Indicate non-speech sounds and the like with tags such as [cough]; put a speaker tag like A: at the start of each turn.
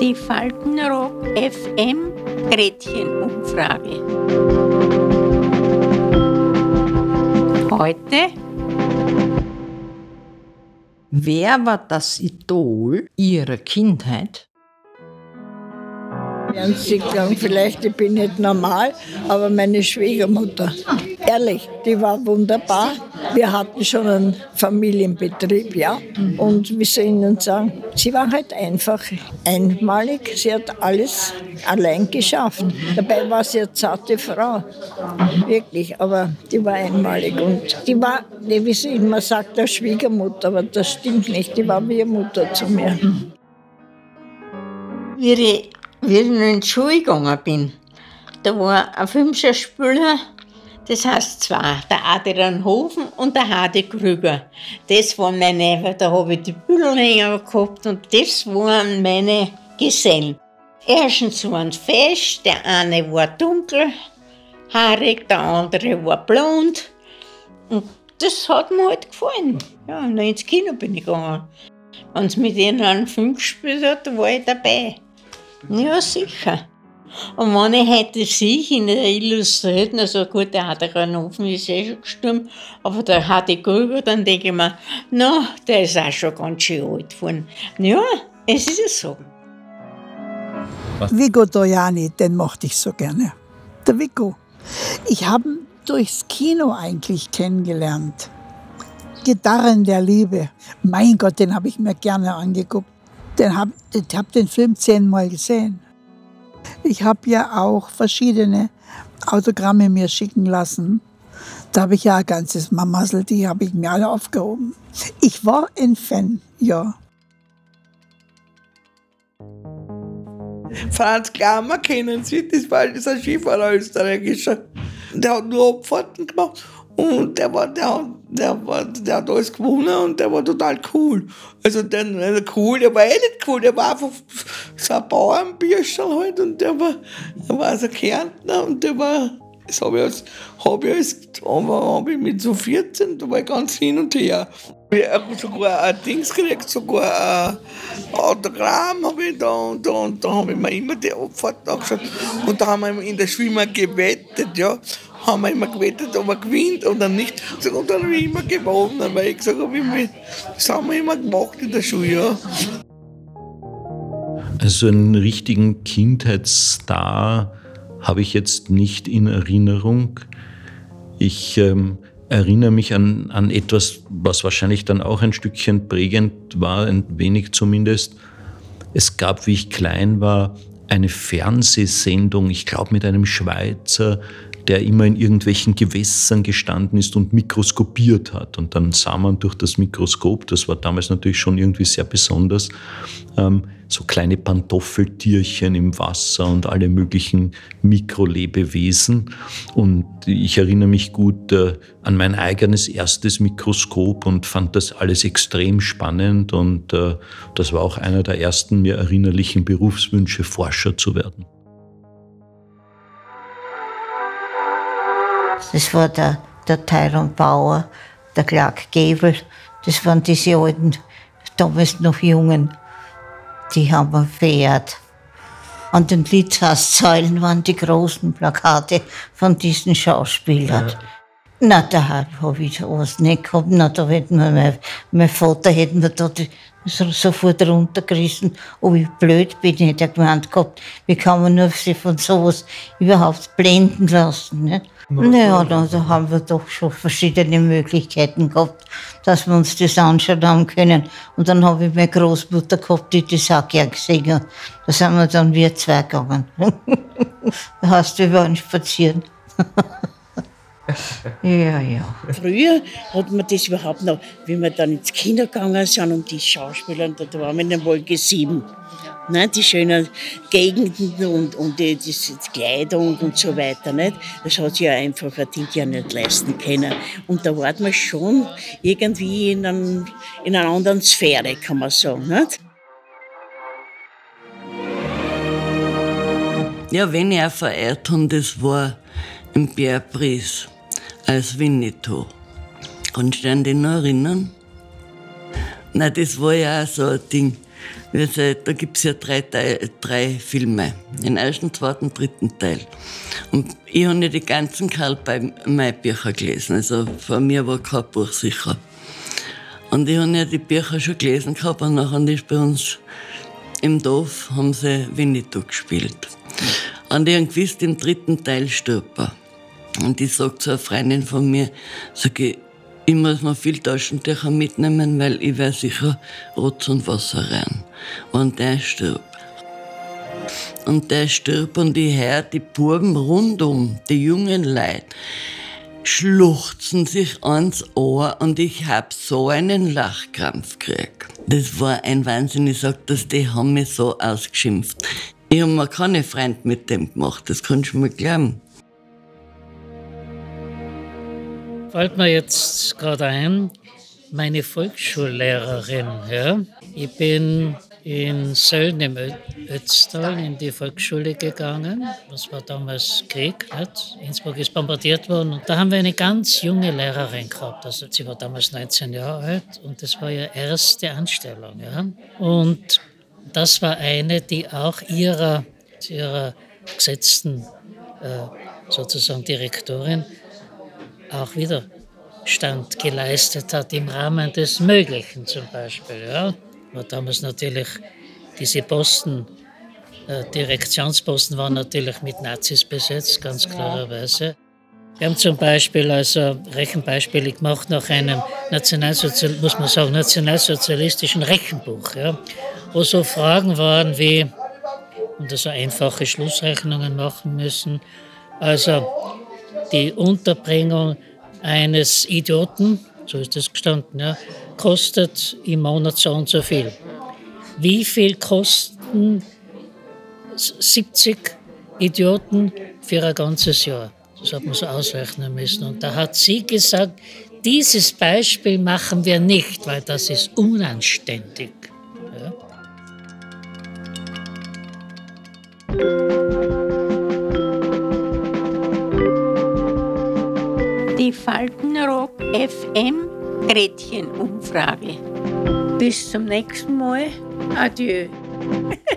A: Die Faltenrock FM Gretchenumfrage. Heute.
B: Wer war das Idol Ihrer Kindheit?
C: Sie sagen, vielleicht ich bin nicht normal, aber meine Schwiegermutter, ehrlich, die war wunderbar. Wir hatten schon einen Familienbetrieb, ja. Und wie soll ich Ihnen sagen, sie war halt einfach einmalig. Sie hat alles allein geschafft. Dabei war sie eine zarte Frau, wirklich, aber die war einmalig. Und die war, wie sie immer sagt, eine Schwiegermutter, aber das stimmt nicht. Die war wie Mutter zu mir.
A: Wie ich, in die Schule gegangen bin, da war ein Filmschauspieler, das heißt zwei, der Adrian Hofen und der Hadi Krüger. Das waren meine, da habe ich die Büdelhänger gehabt und das waren meine Gesellen. Erstens waren sie fest, der eine war dunkelhaarig, der andere war blond. Und das hat mir halt gefallen. Ja, und dann ins Kino bin ich gegangen. Wenn es mit ihnen einen Film gespielt hat, war ich dabei. Ja, sicher. Und wenn ich heute sehe, in der Illustrierten, also gut, der hat einen Ofen, ist eh schon gestorben, aber der hat die Grüber, dann denke ich mir, na, der ist auch schon ganz schön alt geworden. Ja, es ist ja so.
D: Vigo Dojani, den mochte ich so gerne. Der Vigo. Ich habe ihn durchs Kino eigentlich kennengelernt. Gitarren der Liebe. Mein Gott, den habe ich mir gerne angeguckt. Den hab, ich habe den Film zehnmal gesehen. Ich habe ja auch verschiedene Autogramme mir schicken lassen. Da habe ich ja ein ganzes Mamassel, die habe ich mir alle aufgehoben. Ich war ein Fan, ja.
E: Franz Klammer kennen Sie, das war dieser Skifahrer österreichischer. Der hat nur Abfahrten gemacht und der war, der, hat- der war, der hat alles gewonnen und der war total cool. Also der, der cool, der war eh nicht cool, der war einfach so ein Bauernbürscherl halt und der war, der war so Kärntner und der war, das habe ich als, hab ich als, aber hab ich mit so 14, da war ich ganz hin und her. Ich habe sogar ein Dings gekriegt, sogar ein Autogramm habe ich da und da und da habe ich mir immer die Abfahrt angeschaut. Und da haben wir in der Schule immer gewettet, ja. Haben wir immer gewettet, ob er gewinnt oder nicht. Und dann habe ich immer gewonnen, weil ich gesagt habe, das haben wir immer gemacht in der Schule, ja.
F: Also einen richtigen Kindheitsstar habe ich jetzt nicht in Erinnerung. Ich ähm, erinnere mich an, an etwas, was wahrscheinlich dann auch ein Stückchen prägend war, ein wenig zumindest. Es gab, wie ich klein war, eine Fernsehsendung, ich glaube mit einem Schweizer, der immer in irgendwelchen Gewässern gestanden ist und mikroskopiert hat. Und dann sah man durch das Mikroskop, das war damals natürlich schon irgendwie sehr besonders, ähm, so kleine Pantoffeltierchen im Wasser und alle möglichen Mikrolebewesen. Und ich erinnere mich gut äh, an mein eigenes erstes Mikroskop und fand das alles extrem spannend. Und äh, das war auch einer der ersten mir erinnerlichen Berufswünsche, Forscher zu werden.
G: Das war der, der Tyron Bauer, der Clark Gable. Das waren diese alten, damals noch Jungen. Die haben wir verehrt. An den Litzhaussäulen waren die großen Plakate von diesen Schauspielern. Na, da habe ich sowas nicht gehabt. Na, da hätten wir, mein, mein Vater hätten wir da die, so, sofort runtergerissen. Oh, wie blöd bin ich, hätte er gemeint gehabt. Wie kann man nur sich von sowas überhaupt blenden lassen? Nicht? Naja, da, da haben wir doch schon verschiedene Möglichkeiten gehabt, dass wir uns das anschauen haben können. Und dann habe ich meine Großmutter gehabt, die das auch gern gesehen hat. Da sind wir dann wir zwei gegangen. [laughs] da hast du, wir waren spazieren. [laughs] ja, ja.
H: Früher hat man das überhaupt noch, wie wir dann ins Kino gegangen sind und die Schauspieler, und da waren wir in der Wolke 7. Ne, die schönen Gegenden und, und die, die, Kleidung und so weiter. Nicht? Das hat sich ja einfach ein Ding ja nicht leisten können. Und da war man schon irgendwie in, einem, in einer anderen Sphäre, kann man sagen. Nicht?
I: Ja, wenn auch verehrt habe, das war im Bärpries als Winnetou. Kannst du dich noch erinnern? Nein, das war ja auch so ein Ding. Also, da gibt es ja drei, drei Filme. Den ersten, zweiten, dritten Teil. Und ich habe nicht die ganzen Karl May Bücher gelesen. Also vor mir war kein Buch sicher. Und ich habe ja die Bücher schon gelesen gehabt und nachher ist bei uns im Dorf haben sie Winnetou gespielt. Und ich habe gewusst, im dritten Teil stirbt er. Und ich sage zu einer Freundin von mir, sage ich, ich muss mir viel Taschentücher mitnehmen, weil ich werde sicher Rotz und Wasser rein. Und der stirbt. Und der stirbt und ich höre die Buben rundum, die jungen Leute, schluchzen sich ans Ohr und ich hab so einen Lachkrampf gekriegt. Das war ein Wahnsinn. Ich sag das, die haben mich so ausgeschimpft. Ich habe mir keine Freund mit dem gemacht, das kannst du mir glauben.
J: Fällt mir jetzt gerade ein, meine Volksschullehrerin. Ja? Ich bin in Sölln im Ötztal in die Volksschule gegangen. Das war damals Krieg. Nicht? Innsbruck ist bombardiert worden. Und da haben wir eine ganz junge Lehrerin gehabt. Also sie war damals 19 Jahre alt und das war ihre erste Anstellung. Ja? Und das war eine, die auch ihrer, ihrer gesetzten äh, sozusagen Direktorin auch Widerstand geleistet hat im Rahmen des Möglichen zum Beispiel. Ja war damals natürlich diese Posten, äh, Direktionsposten waren natürlich mit Nazis besetzt, ganz klarerweise. Wir haben zum Beispiel, also Rechenbeispiele gemacht nach einem Nationalsozial muss man sagen, nationalsozialistischen Rechenbuch, ja, wo so Fragen waren wie, und also einfache Schlussrechnungen machen müssen, also die Unterbringung eines Idioten, so ist das gestanden, ja, kostet im Monat so und so viel. Wie viel kosten 70 Idioten für ein ganzes Jahr? Das hat man so ausrechnen müssen. Und da hat sie gesagt, dieses Beispiel machen wir nicht, weil das ist unanständig. Ja.
A: Die Faltenrock FM Gretchen-Umfrage. Bis zum nächsten Mal. Adieu. [laughs]